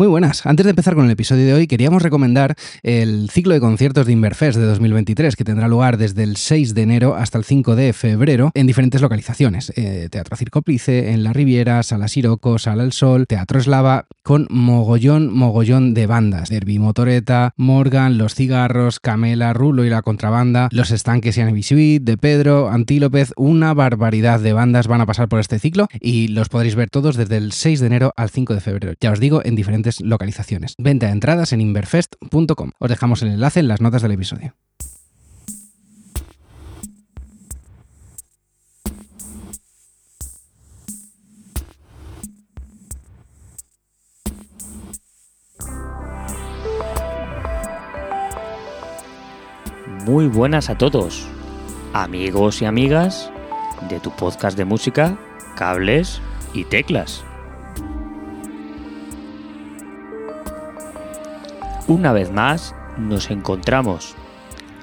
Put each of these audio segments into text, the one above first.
Muy buenas. Antes de empezar con el episodio de hoy, queríamos recomendar el ciclo de conciertos de Inverfest de 2023, que tendrá lugar desde el 6 de enero hasta el 5 de febrero en diferentes localizaciones. Eh, Teatro Circoplice, en la Riviera, Sala Siroco, Sala El Sol, Teatro Eslava, con mogollón, mogollón de bandas. Derby Motoreta, Morgan, Los Cigarros, Camela, Rulo y la Contrabanda, Los Estanques y Anibisuit, De Pedro, Antílopez, una barbaridad de bandas van a pasar por este ciclo y los podréis ver todos desde el 6 de enero al 5 de febrero. Ya os digo, en diferentes localizaciones. Venta de entradas en inverfest.com. Os dejamos el enlace en las notas del episodio. Muy buenas a todos, amigos y amigas de tu podcast de música, cables y teclas. Una vez más nos encontramos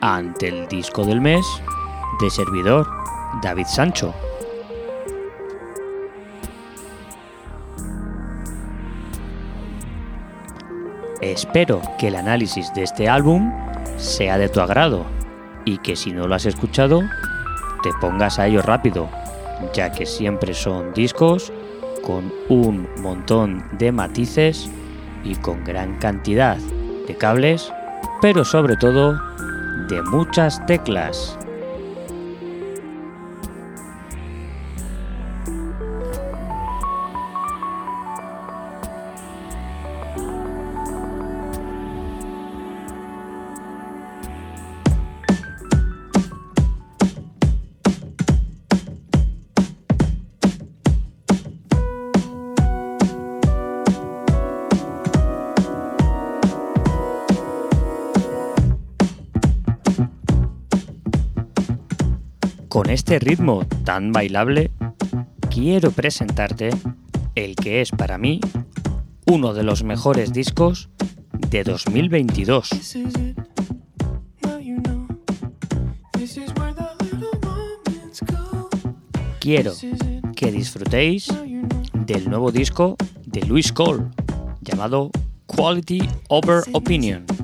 ante el disco del mes de servidor David Sancho. Espero que el análisis de este álbum sea de tu agrado y que si no lo has escuchado te pongas a ello rápido, ya que siempre son discos con un montón de matices y con gran cantidad de cables, pero sobre todo de muchas teclas. Este ritmo tan bailable, quiero presentarte el que es para mí uno de los mejores discos de 2022. Quiero que disfrutéis del nuevo disco de Luis Cole llamado Quality Over Opinion.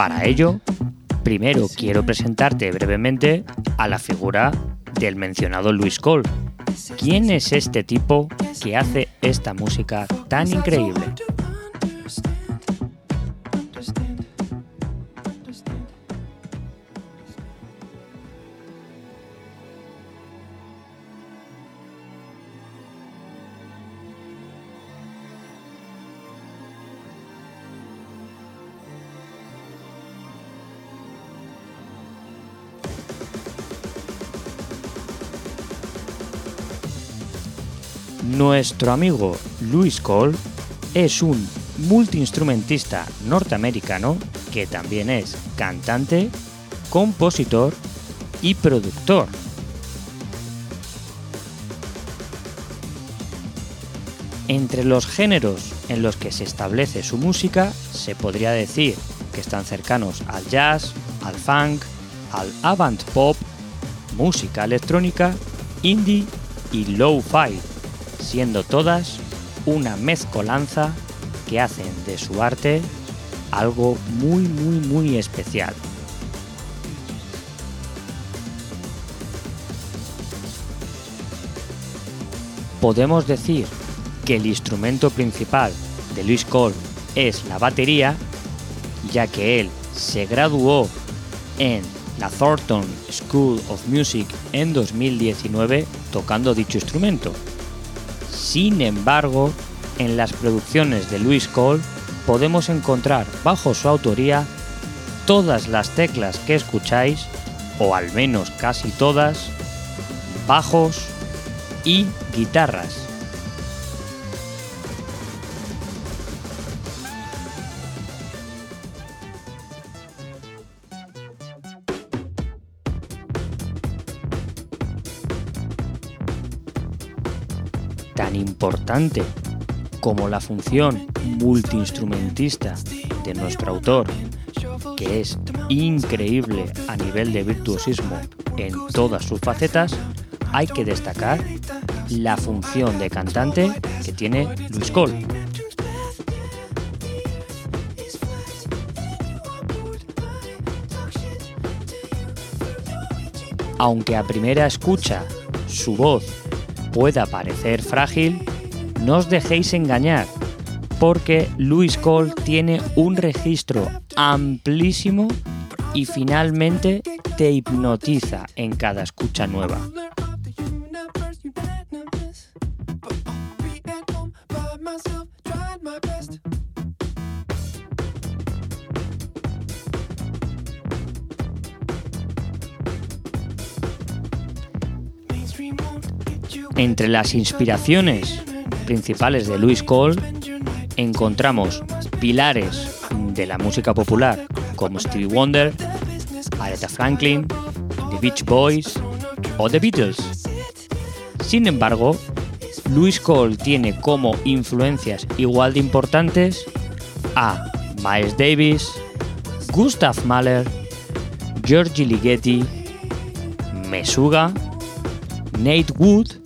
Para ello, primero quiero presentarte brevemente a la figura del mencionado Luis Cole. ¿Quién es este tipo que hace esta música tan increíble? Nuestro amigo Luis Cole es un multiinstrumentista norteamericano que también es cantante, compositor y productor. Entre los géneros en los que se establece su música se podría decir que están cercanos al jazz, al funk, al avant pop, música electrónica, indie y low-fi siendo todas una mezcolanza que hacen de su arte algo muy muy muy especial. Podemos decir que el instrumento principal de Luis Cole es la batería, ya que él se graduó en la Thornton School of Music en 2019 tocando dicho instrumento. Sin embargo, en las producciones de Luis Cole podemos encontrar bajo su autoría todas las teclas que escucháis, o al menos casi todas, bajos y guitarras. Tan importante como la función multiinstrumentista de nuestro autor, que es increíble a nivel de virtuosismo en todas sus facetas, hay que destacar la función de cantante que tiene Luis Cole. Aunque a primera escucha su voz pueda parecer frágil, no os dejéis engañar, porque Luis Cole tiene un registro amplísimo y finalmente te hipnotiza en cada escucha nueva. Entre las inspiraciones principales de Louis Cole encontramos pilares de la música popular como Stevie Wonder, Aretha Franklin, The Beach Boys o The Beatles. Sin embargo, Louis Cole tiene como influencias igual de importantes a Miles Davis, Gustav Mahler, Georgi Ligeti, Mesuga, Nate Wood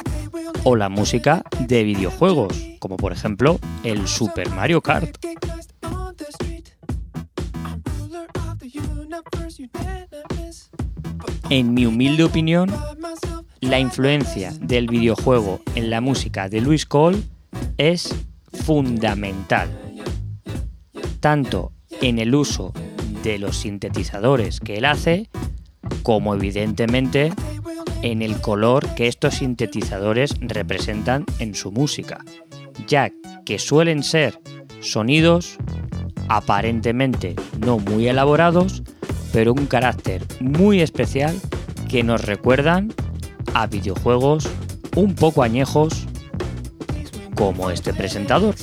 o la música de videojuegos, como por ejemplo el Super Mario Kart. En mi humilde opinión, la influencia del videojuego en la música de Luis Cole es fundamental, tanto en el uso de los sintetizadores que él hace, como evidentemente en el color que estos sintetizadores representan en su música, ya que suelen ser sonidos aparentemente no muy elaborados, pero un carácter muy especial que nos recuerdan a videojuegos un poco añejos como este presentador.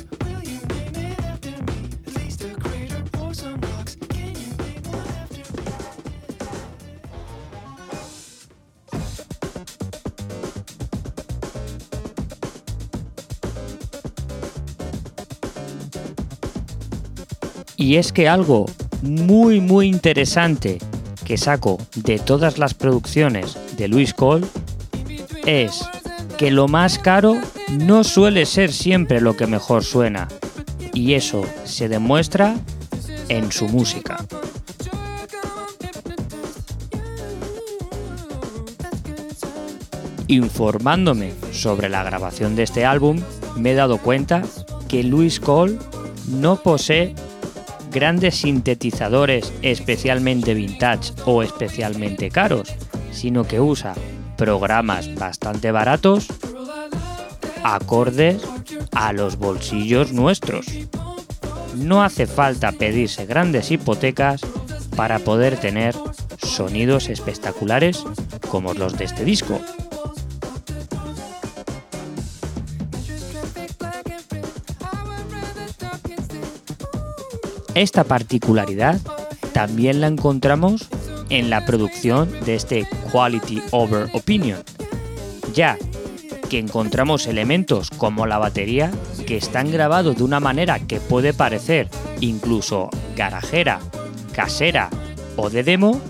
Y es que algo muy muy interesante que saco de todas las producciones de Luis Cole es que lo más caro no suele ser siempre lo que mejor suena. Y eso se demuestra en su música. Informándome sobre la grabación de este álbum, me he dado cuenta que Luis Cole no posee grandes sintetizadores especialmente vintage o especialmente caros, sino que usa programas bastante baratos acordes a los bolsillos nuestros. No hace falta pedirse grandes hipotecas para poder tener sonidos espectaculares como los de este disco. Esta particularidad también la encontramos en la producción de este Quality Over Opinion, ya que encontramos elementos como la batería que están grabados de una manera que puede parecer incluso garajera, casera o de demo,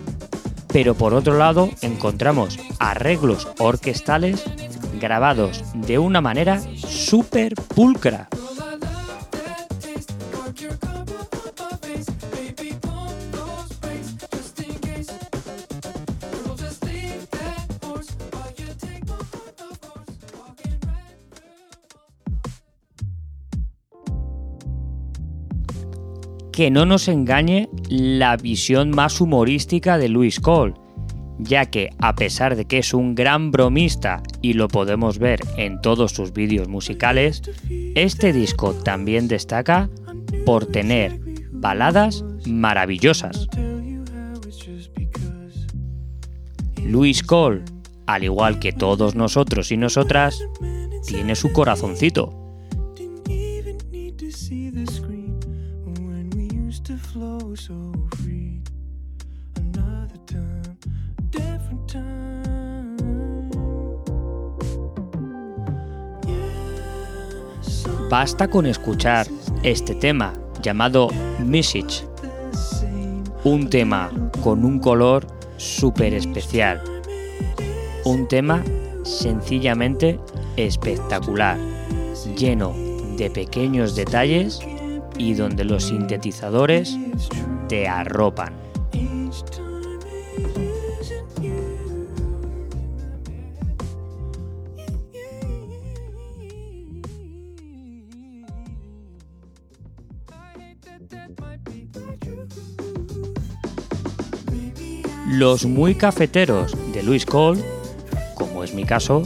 pero por otro lado encontramos arreglos orquestales grabados de una manera súper pulcra. Que no nos engañe la visión más humorística de Louis Cole, ya que a pesar de que es un gran bromista y lo podemos ver en todos sus vídeos musicales, este disco también destaca por tener baladas maravillosas. Louis Cole, al igual que todos nosotros y nosotras, tiene su corazoncito Basta con escuchar este tema llamado Message, un tema con un color súper especial, un tema sencillamente espectacular, lleno de pequeños detalles y donde los sintetizadores te arropan. Los muy cafeteros de Luis Cole, como es mi caso,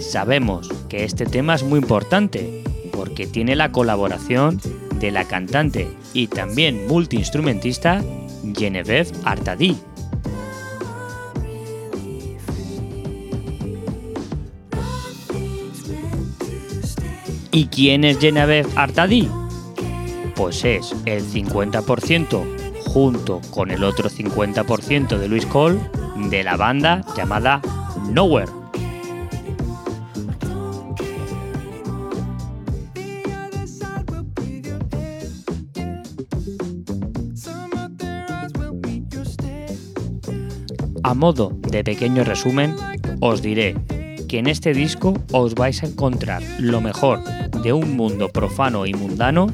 sabemos que este tema es muy importante porque tiene la colaboración de la cantante y también multiinstrumentista Genevieve Artadi. ¿Y quién es Genevieve Artadi? Pues es el 50% junto con el otro 50% de Luis Cole de la banda llamada Nowhere. A modo de pequeño resumen, os diré que en este disco os vais a encontrar lo mejor de un mundo profano y mundano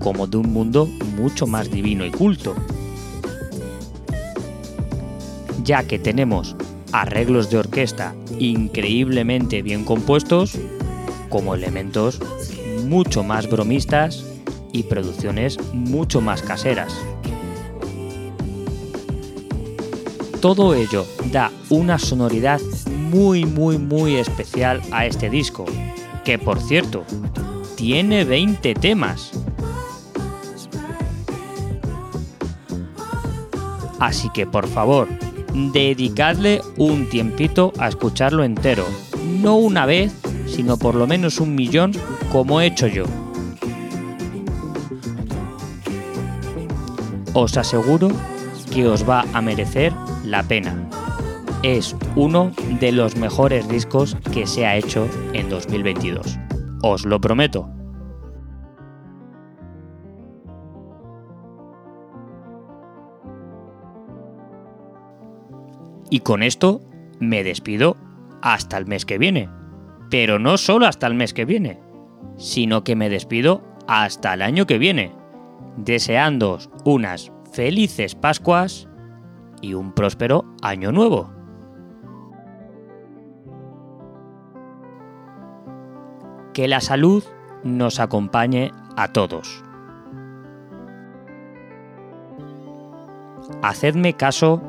como de un mundo mucho más divino y culto. Ya que tenemos arreglos de orquesta increíblemente bien compuestos, como elementos mucho más bromistas y producciones mucho más caseras. Todo ello da una sonoridad muy muy muy especial a este disco, que por cierto, tiene 20 temas. Así que por favor, dedicadle un tiempito a escucharlo entero, no una vez, sino por lo menos un millón como he hecho yo. Os aseguro que os va a merecer la pena. Es uno de los mejores discos que se ha hecho en 2022. Os lo prometo. Y con esto me despido hasta el mes que viene. Pero no solo hasta el mes que viene, sino que me despido hasta el año que viene, deseándoos unas felices Pascuas y un próspero año nuevo. Que la salud nos acompañe a todos. Hacedme caso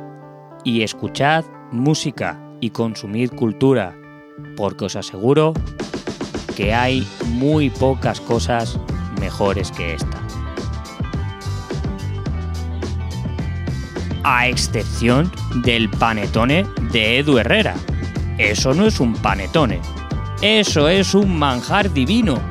y escuchad música y consumid cultura, porque os aseguro que hay muy pocas cosas mejores que esta. A excepción del panetone de Edu Herrera. Eso no es un panetone, eso es un manjar divino.